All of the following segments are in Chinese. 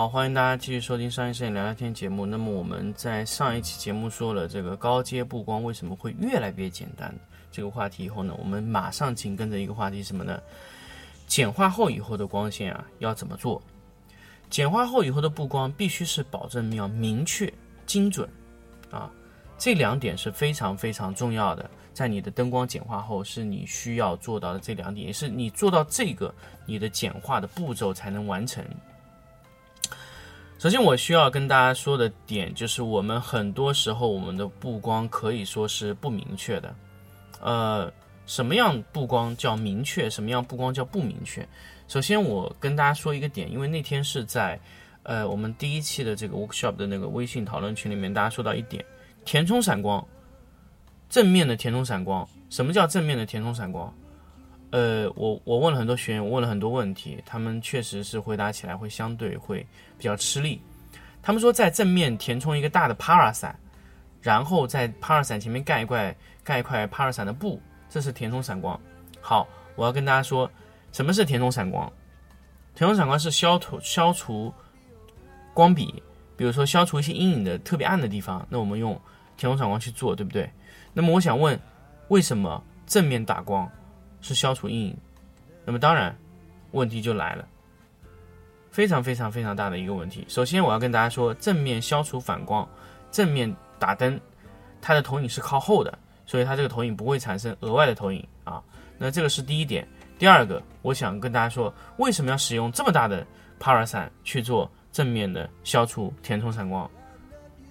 好，欢迎大家继续收听商业摄影聊聊天节目。那么我们在上一期节目说了这个高阶布光为什么会越来越简单这个话题以后呢，我们马上紧跟着一个话题什么呢？简化后以后的光线啊要怎么做？简化后以后的布光必须是保证要明确、精准啊，这两点是非常非常重要的。在你的灯光简化后，是你需要做到的这两点，也是你做到这个，你的简化的步骤才能完成。首先，我需要跟大家说的点就是，我们很多时候我们的布光可以说是不明确的。呃，什么样布光叫明确？什么样布光叫不明确？首先，我跟大家说一个点，因为那天是在呃我们第一期的这个 workshop 的那个微信讨论群里面，大家说到一点，填充闪光，正面的填充闪光。什么叫正面的填充闪光？呃，我我问了很多学员，我问了很多问题，他们确实是回答起来会相对会比较吃力。他们说在正面填充一个大的 para 伞，然后在 para 伞前面盖一块盖一块 para 伞的布，这是填充闪光。好，我要跟大家说，什么是填充闪光？填充闪光是消除消除光比，比如说消除一些阴影的特别暗的地方，那我们用填充闪光去做，对不对？那么我想问，为什么正面打光？是消除阴影，那么当然，问题就来了，非常非常非常大的一个问题。首先，我要跟大家说，正面消除反光，正面打灯，它的投影是靠后的，所以它这个投影不会产生额外的投影啊。那这个是第一点。第二个，我想跟大家说，为什么要使用这么大的 para 伞去做正面的消除填充闪光？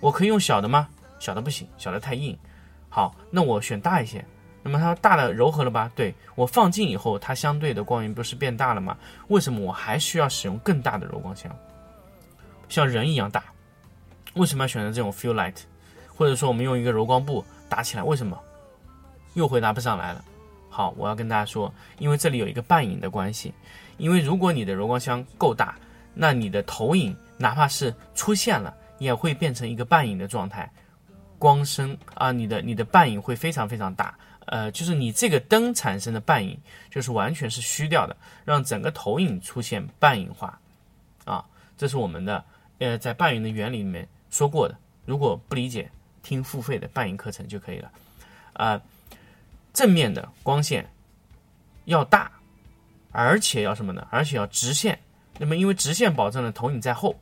我可以用小的吗？小的不行，小的太硬。好，那我选大一些。那么它大的柔和了吧？对我放近以后，它相对的光源不是变大了吗？为什么我还需要使用更大的柔光箱，像人一样大？为什么要选择这种 fill light？或者说我们用一个柔光布打起来，为什么？又回答不上来了。好，我要跟大家说，因为这里有一个半影的关系。因为如果你的柔光箱够大，那你的投影哪怕是出现了，也会变成一个半影的状态，光深啊，你的你的半影会非常非常大。呃，就是你这个灯产生的半影，就是完全是虚掉的，让整个投影出现半影化，啊，这是我们的呃在半影的原理里面说过的。如果不理解，听付费的半影课程就可以了。啊，正面的光线要大，而且要什么呢？而且要直线。那么因为直线保证了投影在后，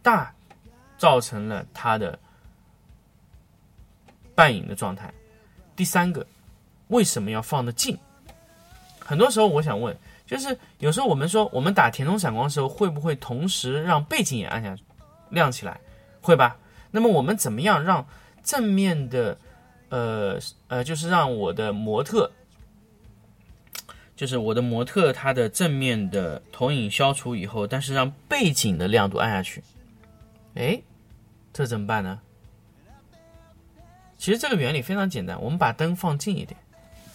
大造成了它的半影的状态。第三个。为什么要放得近？很多时候我想问，就是有时候我们说我们打填充闪光的时候，会不会同时让背景也暗下亮起来？会吧？那么我们怎么样让正面的，呃呃，就是让我的模特，就是我的模特它的正面的投影消除以后，但是让背景的亮度暗下去？哎，这怎么办呢？其实这个原理非常简单，我们把灯放近一点。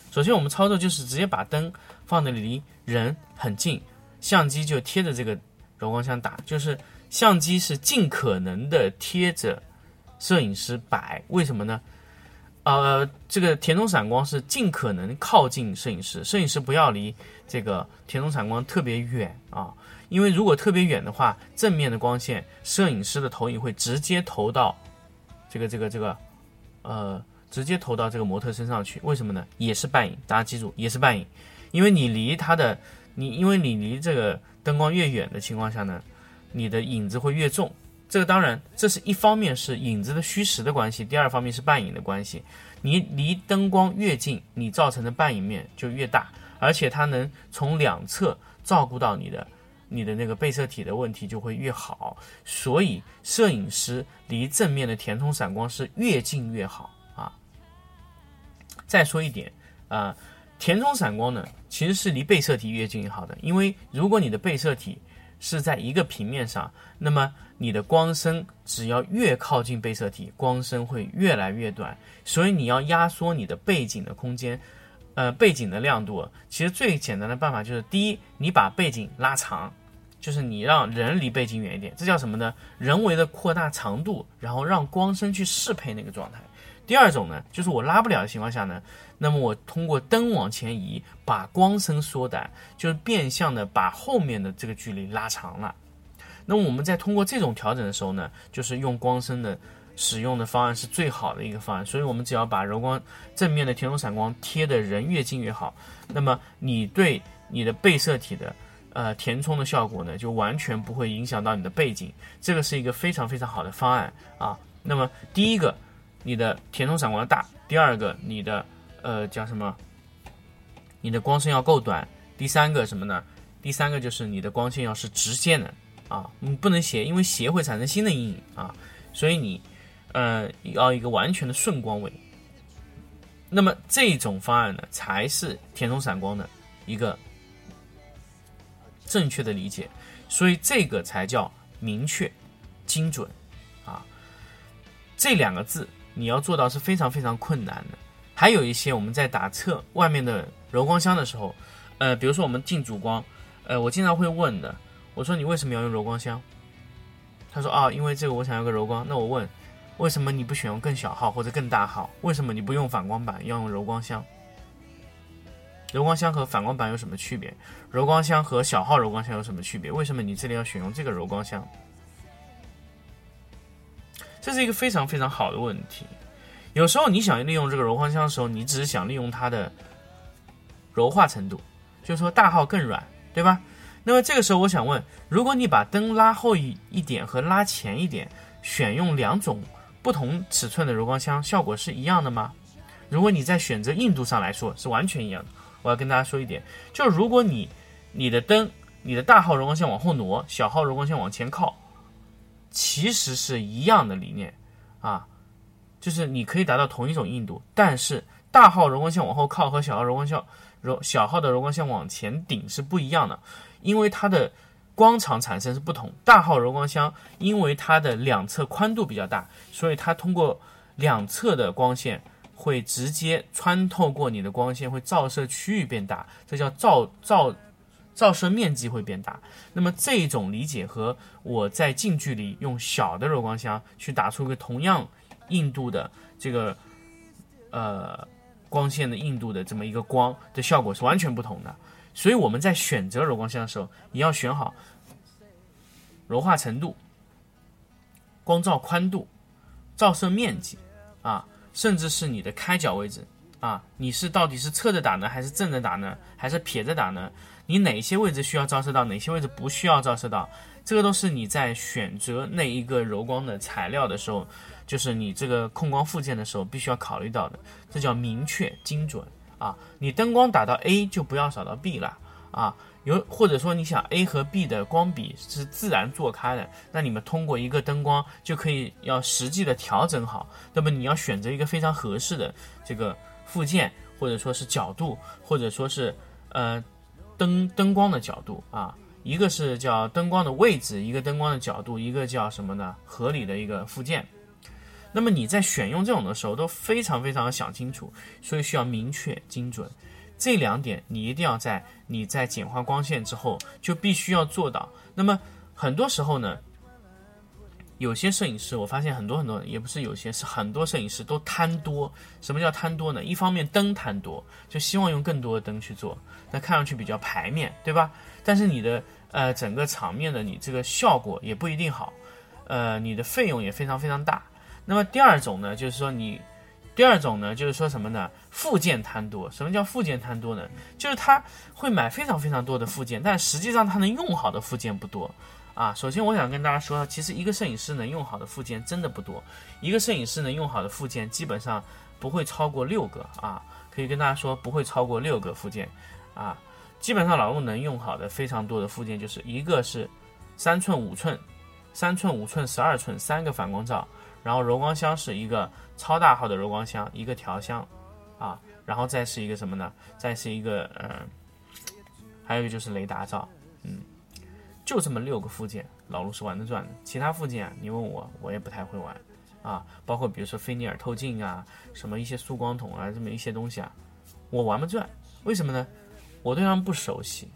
首先，我们操作就是直接把灯放的离人很近，相机就贴着这个柔光箱打，就是相机是尽可能的贴着摄影师摆。为什么呢？呃，这个填充闪光是尽可能靠近摄影师，摄影师不要离这个填充闪光特别远啊，因为如果特别远的话，正面的光线，摄影师的投影会直接投到这个这个这个呃。直接投到这个模特身上去，为什么呢？也是半影，大家记住，也是半影，因为你离它的，你因为你离这个灯光越远的情况下呢，你的影子会越重。这个当然，这是一方面是影子的虚实的关系，第二方面是半影的关系。你离灯光越近，你造成的半影面就越大，而且它能从两侧照顾到你的你的那个被摄体的问题就会越好。所以，摄影师离正面的填充散光是越近越好。再说一点啊，填充散光呢，其实是离被摄体越近越好的，因为如果你的被摄体是在一个平面上，那么你的光深只要越靠近被摄体，光深会越来越短。所以你要压缩你的背景的空间，呃，背景的亮度。其实最简单的办法就是，第一，你把背景拉长，就是你让人离背景远一点，这叫什么呢？人为的扩大长度，然后让光深去适配那个状态。第二种呢，就是我拉不了的情况下呢，那么我通过灯往前移，把光深缩短，就是变相的把后面的这个距离拉长了。那么我们在通过这种调整的时候呢，就是用光深的使用的方案是最好的一个方案。所以我们只要把柔光正面的填充闪光贴的人越近越好，那么你对你的被摄体的呃填充的效果呢，就完全不会影响到你的背景。这个是一个非常非常好的方案啊。那么第一个。你的填充闪光要大，第二个你的呃叫什么？你的光线要够短，第三个什么呢？第三个就是你的光线要是直线的啊，你不能斜，因为斜会产生新的阴影啊，所以你呃要一个完全的顺光位。那么这种方案呢，才是填充闪光的一个正确的理解，所以这个才叫明确、精准啊，这两个字。你要做到是非常非常困难的。还有一些我们在打测外面的柔光箱的时候，呃，比如说我们进主光，呃，我经常会问的，我说你为什么要用柔光箱？他说啊，因为这个我想要个柔光。那我问，为什么你不选用更小号或者更大号？为什么你不用反光板，要用柔光箱？柔光箱和反光板有什么区别？柔光箱和小号柔光箱有什么区别？为什么你这里要选用这个柔光箱？这是一个非常非常好的问题。有时候你想利用这个柔光箱的时候，你只是想利用它的柔化程度，就是说大号更软，对吧？那么这个时候我想问：如果你把灯拉后一一点和拉前一点，选用两种不同尺寸的柔光箱，效果是一样的吗？如果你在选择硬度上来说是完全一样的。我要跟大家说一点，就是如果你你的灯，你的大号柔光箱往后挪，小号柔光箱往前靠。其实是一样的理念，啊，就是你可以达到同一种硬度，但是大号柔光箱往后靠和小号柔光箱柔小号的柔光箱往前顶是不一样的，因为它的光场产生是不同。大号柔光箱因为它的两侧宽度比较大，所以它通过两侧的光线会直接穿透过你的光线，会照射区域变大，这叫照照。照射面积会变大，那么这种理解和我在近距离用小的柔光箱去打出一个同样硬度的这个呃光线的硬度的这么一个光的效果是完全不同的。所以我们在选择柔光箱的时候，你要选好柔化程度、光照宽度、照射面积啊，甚至是你的开角位置啊，你是到底是侧着打呢，还是正着打呢，还是撇着打呢？你哪些位置需要照射到，哪些位置不需要照射到，这个都是你在选择那一个柔光的材料的时候，就是你这个控光附件的时候必须要考虑到的，这叫明确精准啊。你灯光打到 A 就不要扫到 B 了啊。有或者说你想 A 和 B 的光比是自然做开的，那你们通过一个灯光就可以要实际的调整好。那么你要选择一个非常合适的这个附件，或者说是角度，或者说是呃。灯灯光的角度啊，一个是叫灯光的位置，一个灯光的角度，一个叫什么呢？合理的一个附件。那么你在选用这种的时候都非常非常想清楚，所以需要明确精准。这两点你一定要在你在简化光线之后就必须要做到。那么很多时候呢？有些摄影师，我发现很多很多，也不是有些，是很多摄影师都贪多。什么叫贪多呢？一方面灯贪多，就希望用更多的灯去做，那看上去比较排面对吧？但是你的呃整个场面的你这个效果也不一定好，呃，你的费用也非常非常大。那么第二种呢，就是说你，第二种呢，就是说什么呢？附件贪多。什么叫附件贪多呢？就是他会买非常非常多的附件，但实际上他能用好的附件不多。啊，首先我想跟大家说，其实一个摄影师能用好的附件真的不多，一个摄影师能用好的附件基本上不会超过六个啊，可以跟大家说不会超过六个附件啊。基本上老陆能用好的非常多的附件，就是一个是三寸、五寸、三寸、五寸、十二寸三个反光罩，然后柔光箱是一个超大号的柔光箱，一个调箱，啊，然后再是一个什么呢？再是一个呃，还有一个就是雷达罩，嗯，就这么六个附件，老陆是玩得转的。其他附件啊，你问我，我也不太会玩啊，包括比如说菲涅尔透镜啊，什么一些束光筒啊，这么一些东西啊，我玩不转，为什么呢？我对他们不熟悉，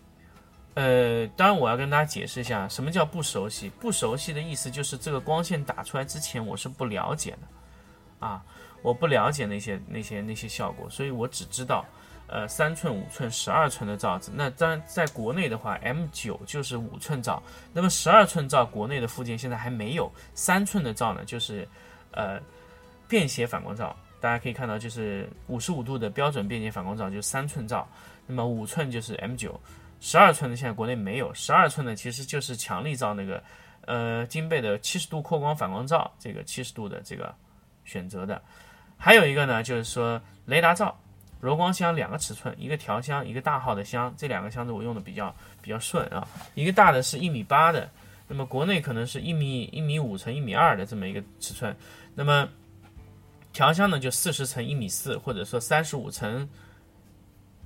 呃，当然我要跟大家解释一下，什么叫不熟悉？不熟悉的意思就是这个光线打出来之前我是不了解的，啊，我不了解那些那些那些效果，所以我只知道，呃，三寸、五寸、十二寸的罩子。那当然在国内的话，M 九就是五寸罩，那么十二寸罩国内的附件现在还没有，三寸的罩呢就是呃便携反光罩，大家可以看到就是五十五度的标准便携反光罩就是三寸罩。那么五寸就是 M 九，十二寸的现在国内没有，十二寸的其实就是强力罩那个，呃，金贝的七十度扩光反光罩，这个七十度的这个选择的，还有一个呢，就是说雷达罩，柔光箱两个尺寸，一个调箱，一个大号的箱，这两个箱子我用的比较比较顺啊，一个大的是一米八的，那么国内可能是一米一米五乘一米二的这么一个尺寸，那么调箱呢就四十乘一米四，或者说三十五乘。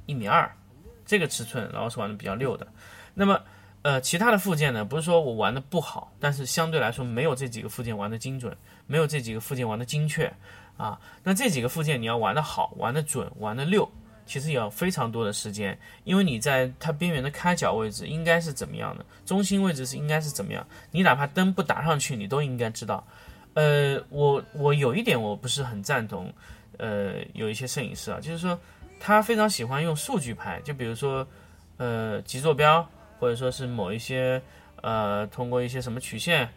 一米二，这个尺寸，然后是玩的比较溜的。那么，呃，其他的附件呢，不是说我玩的不好，但是相对来说没有这几个附件玩的精准，没有这几个附件玩的精确啊。那这几个附件你要玩的好，玩的准，玩的溜，其实也要非常多的时间，因为你在它边缘的开角位置应该是怎么样的，中心位置是应该是怎么样，你哪怕灯不打上去，你都应该知道。呃，我我有一点我不是很赞同，呃，有一些摄影师啊，就是说。他非常喜欢用数据拍，就比如说，呃，极坐标，或者说是某一些，呃，通过一些什么曲线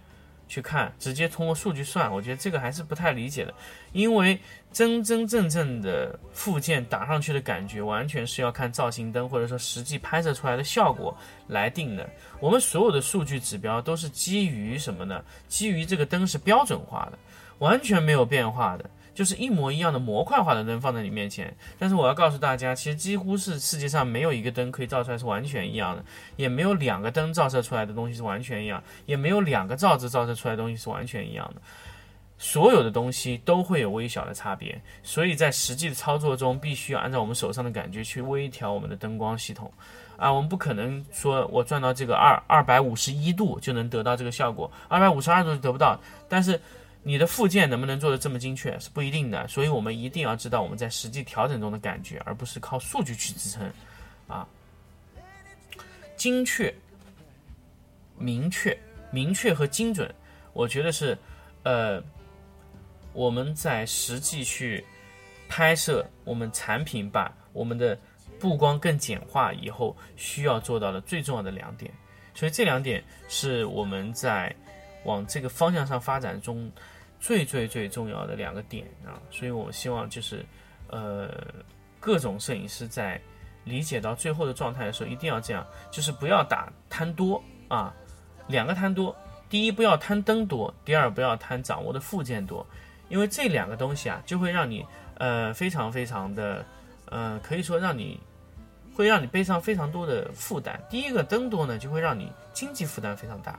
去看，直接通过数据算。我觉得这个还是不太理解的，因为真真正正的附件打上去的感觉，完全是要看造型灯或者说实际拍摄出来的效果来定的。我们所有的数据指标都是基于什么呢？基于这个灯是标准化的，完全没有变化的。就是一模一样的模块化的灯放在你面前，但是我要告诉大家，其实几乎是世界上没有一个灯可以照出来是完全一样的，也没有两个灯照射出来的东西是完全一样，也没有两个罩子照射出来的东西是完全一样的，所有的东西都会有微小的差别，所以在实际的操作中，必须要按照我们手上的感觉去微调我们的灯光系统，啊，我们不可能说我转到这个二二百五十一度就能得到这个效果，二百五十二度得不到，但是。你的附件能不能做的这么精确是不一定的，所以我们一定要知道我们在实际调整中的感觉，而不是靠数据去支撑。啊，精确、明确、明确和精准，我觉得是呃我们在实际去拍摄我们产品把我们的布光更简化以后需要做到的最重要的两点。所以这两点是我们在。往这个方向上发展中，最最最重要的两个点啊，所以我希望就是，呃，各种摄影师在理解到最后的状态的时候，一定要这样，就是不要打贪多啊，两个贪多，第一不要贪灯多，第二不要贪掌握的附件多，因为这两个东西啊，就会让你呃非常非常的呃，可以说让你会让你背上非常多的负担。第一个灯多呢，就会让你经济负担非常大。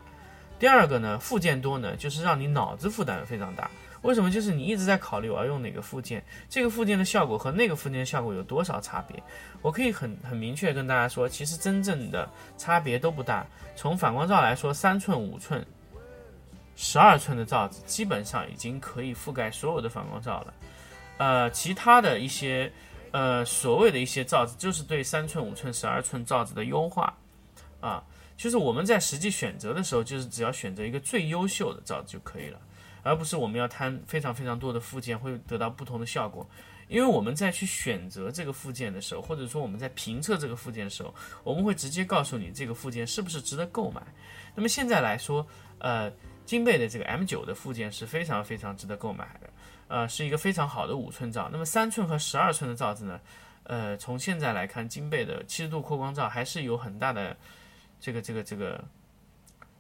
第二个呢，附件多呢，就是让你脑子负担非常大。为什么？就是你一直在考虑我要用哪个附件，这个附件的效果和那个附件的效果有多少差别？我可以很很明确跟大家说，其实真正的差别都不大。从反光罩来说，三寸、五寸、十二寸的罩子基本上已经可以覆盖所有的反光罩了。呃，其他的一些呃所谓的一些罩子，就是对三寸、五寸、十二寸罩子的优化啊。就是我们在实际选择的时候，就是只要选择一个最优秀的罩子就可以了，而不是我们要摊非常非常多的附件会得到不同的效果。因为我们在去选择这个附件的时候，或者说我们在评测这个附件的时候，我们会直接告诉你这个附件是不是值得购买。那么现在来说，呃，金贝的这个 M 九的附件是非常非常值得购买的，呃，是一个非常好的五寸罩。那么三寸和十二寸的罩子呢，呃，从现在来看，金贝的七十度扩光罩还是有很大的。这个这个这个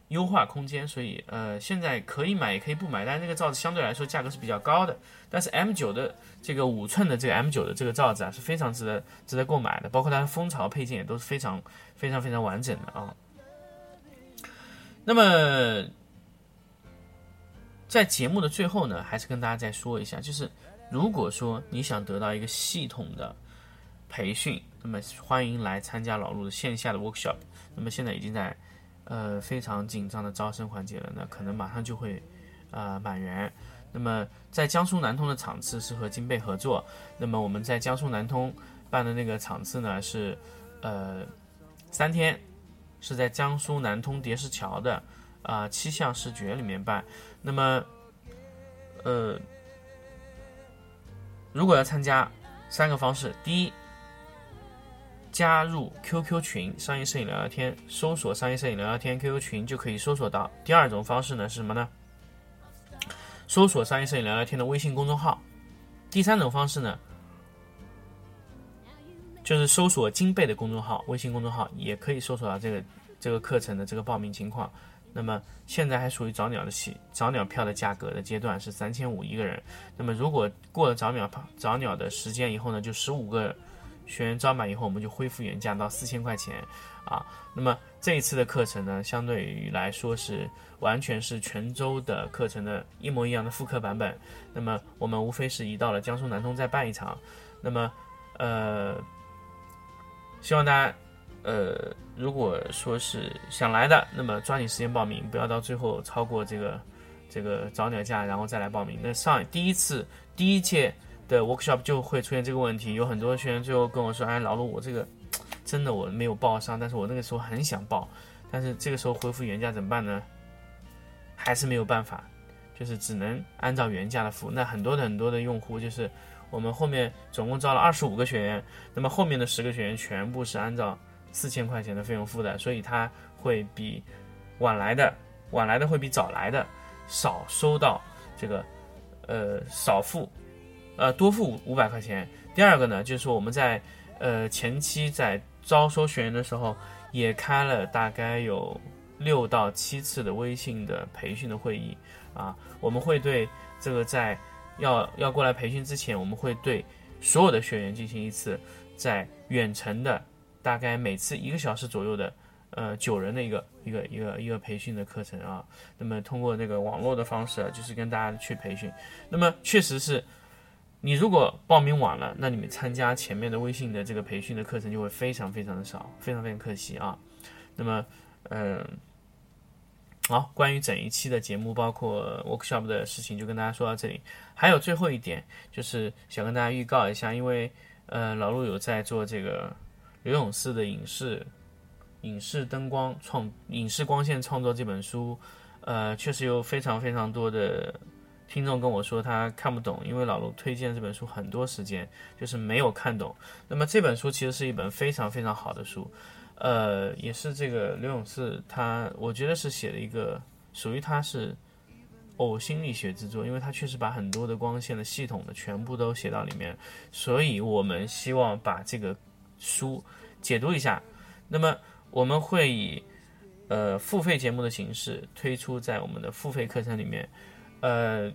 优化空间，所以呃现在可以买也可以不买，但是那个罩子相对来说价格是比较高的。但是 M 九的这个五寸的这个 M 九的这个罩子啊是非常值得值得购买的，包括它的蜂巢配件也都是非常非常非常完整的啊。那么在节目的最后呢，还是跟大家再说一下，就是如果说你想得到一个系统的培训，那么欢迎来参加老陆的线下的 workshop。那么现在已经在呃非常紧张的招生环节了，那可能马上就会呃满员。那么在江苏南通的场次是和金贝合作，那么我们在江苏南通办的那个场次呢是呃三天，是在江苏南通叠石桥的啊、七项视觉里面办。那么呃如果要参加，三个方式，第一。加入 QQ 群商业摄影聊聊天，搜索商业摄影聊聊天 QQ 群就可以搜索到。第二种方式呢是什么呢？搜索商业摄影聊聊天的微信公众号。第三种方式呢，就是搜索金贝的公众号，微信公众号也可以搜索到这个这个课程的这个报名情况。那么现在还属于早鸟的起早鸟票的价格的阶段是三千五一个人。那么如果过了早鸟早鸟的时间以后呢，就十五个。学员招满以后，我们就恢复原价到四千块钱，啊，那么这一次的课程呢，相对于来说是完全是泉州的课程的一模一样的复刻版本。那么我们无非是移到了江苏南通再办一场。那么，呃，希望大家，呃，如果说是想来的，那么抓紧时间报名，不要到最后超过这个这个早鸟价，然后再来报名。那上第一次第一届。的 workshop 就会出现这个问题，有很多学员最后跟我说：“哎，老陆，我这个真的我没有报上，但是我那个时候很想报，但是这个时候恢复原价怎么办呢？还是没有办法，就是只能按照原价的付。那很多的很多的用户，就是我们后面总共招了二十五个学员，那么后面的十个学员全部是按照四千块钱的费用付的，所以他会比晚来的晚来的会比早来的少收到这个呃少付。”呃，多付五五百块钱。第二个呢，就是说我们在呃前期在招收学员的时候，也开了大概有六到七次的微信的培训的会议啊。我们会对这个在要要过来培训之前，我们会对所有的学员进行一次在远程的大概每次一个小时左右的呃九人的一个一个一个一个培训的课程啊。那么通过那个网络的方式啊，就是跟大家去培训。那么确实是。你如果报名晚了，那你们参加前面的微信的这个培训的课程就会非常非常的少，非常非常可惜啊。那么，嗯，好，关于整一期的节目，包括 workshop 的事情，就跟大家说到这里。还有最后一点，就是想跟大家预告一下，因为呃，老陆有在做这个刘永四的影视影视灯光创影视光线创作这本书，呃，确实有非常非常多的。听众跟我说他看不懂，因为老卢推荐这本书很多时间，就是没有看懂。那么这本书其实是一本非常非常好的书，呃，也是这个刘永四他，我觉得是写了一个属于他是呕心沥血之作，因为他确实把很多的光线的系统的全部都写到里面，所以我们希望把这个书解读一下。那么我们会以呃付费节目的形式推出在我们的付费课程里面。呃，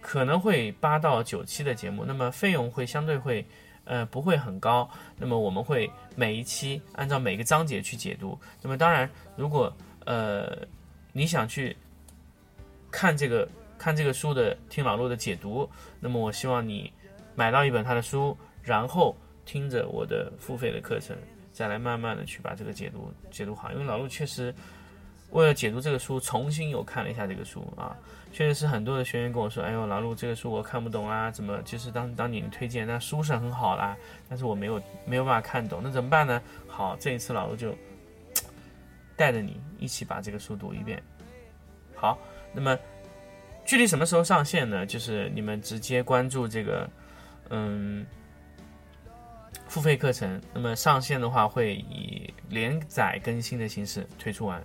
可能会八到九期的节目，那么费用会相对会，呃，不会很高。那么我们会每一期按照每个章节去解读。那么当然，如果呃你想去看这个看这个书的听老陆的解读，那么我希望你买到一本他的书，然后听着我的付费的课程，再来慢慢的去把这个解读解读好。因为老陆确实为了解读这个书，重新又看了一下这个书啊。确实是很多的学员跟我说：“哎呦，老陆，这个书我看不懂啊，怎么就是当当你推荐那书是很好啦，但是我没有没有办法看懂，那怎么办呢？”好，这一次老陆就带着你一起把这个书读一遍。好，那么具体什么时候上线呢？就是你们直接关注这个嗯付费课程，那么上线的话会以连载更新的形式推出完。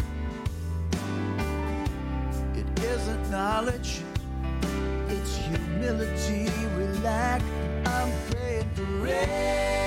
knowledge, it's humility we lack. I'm praying for rain.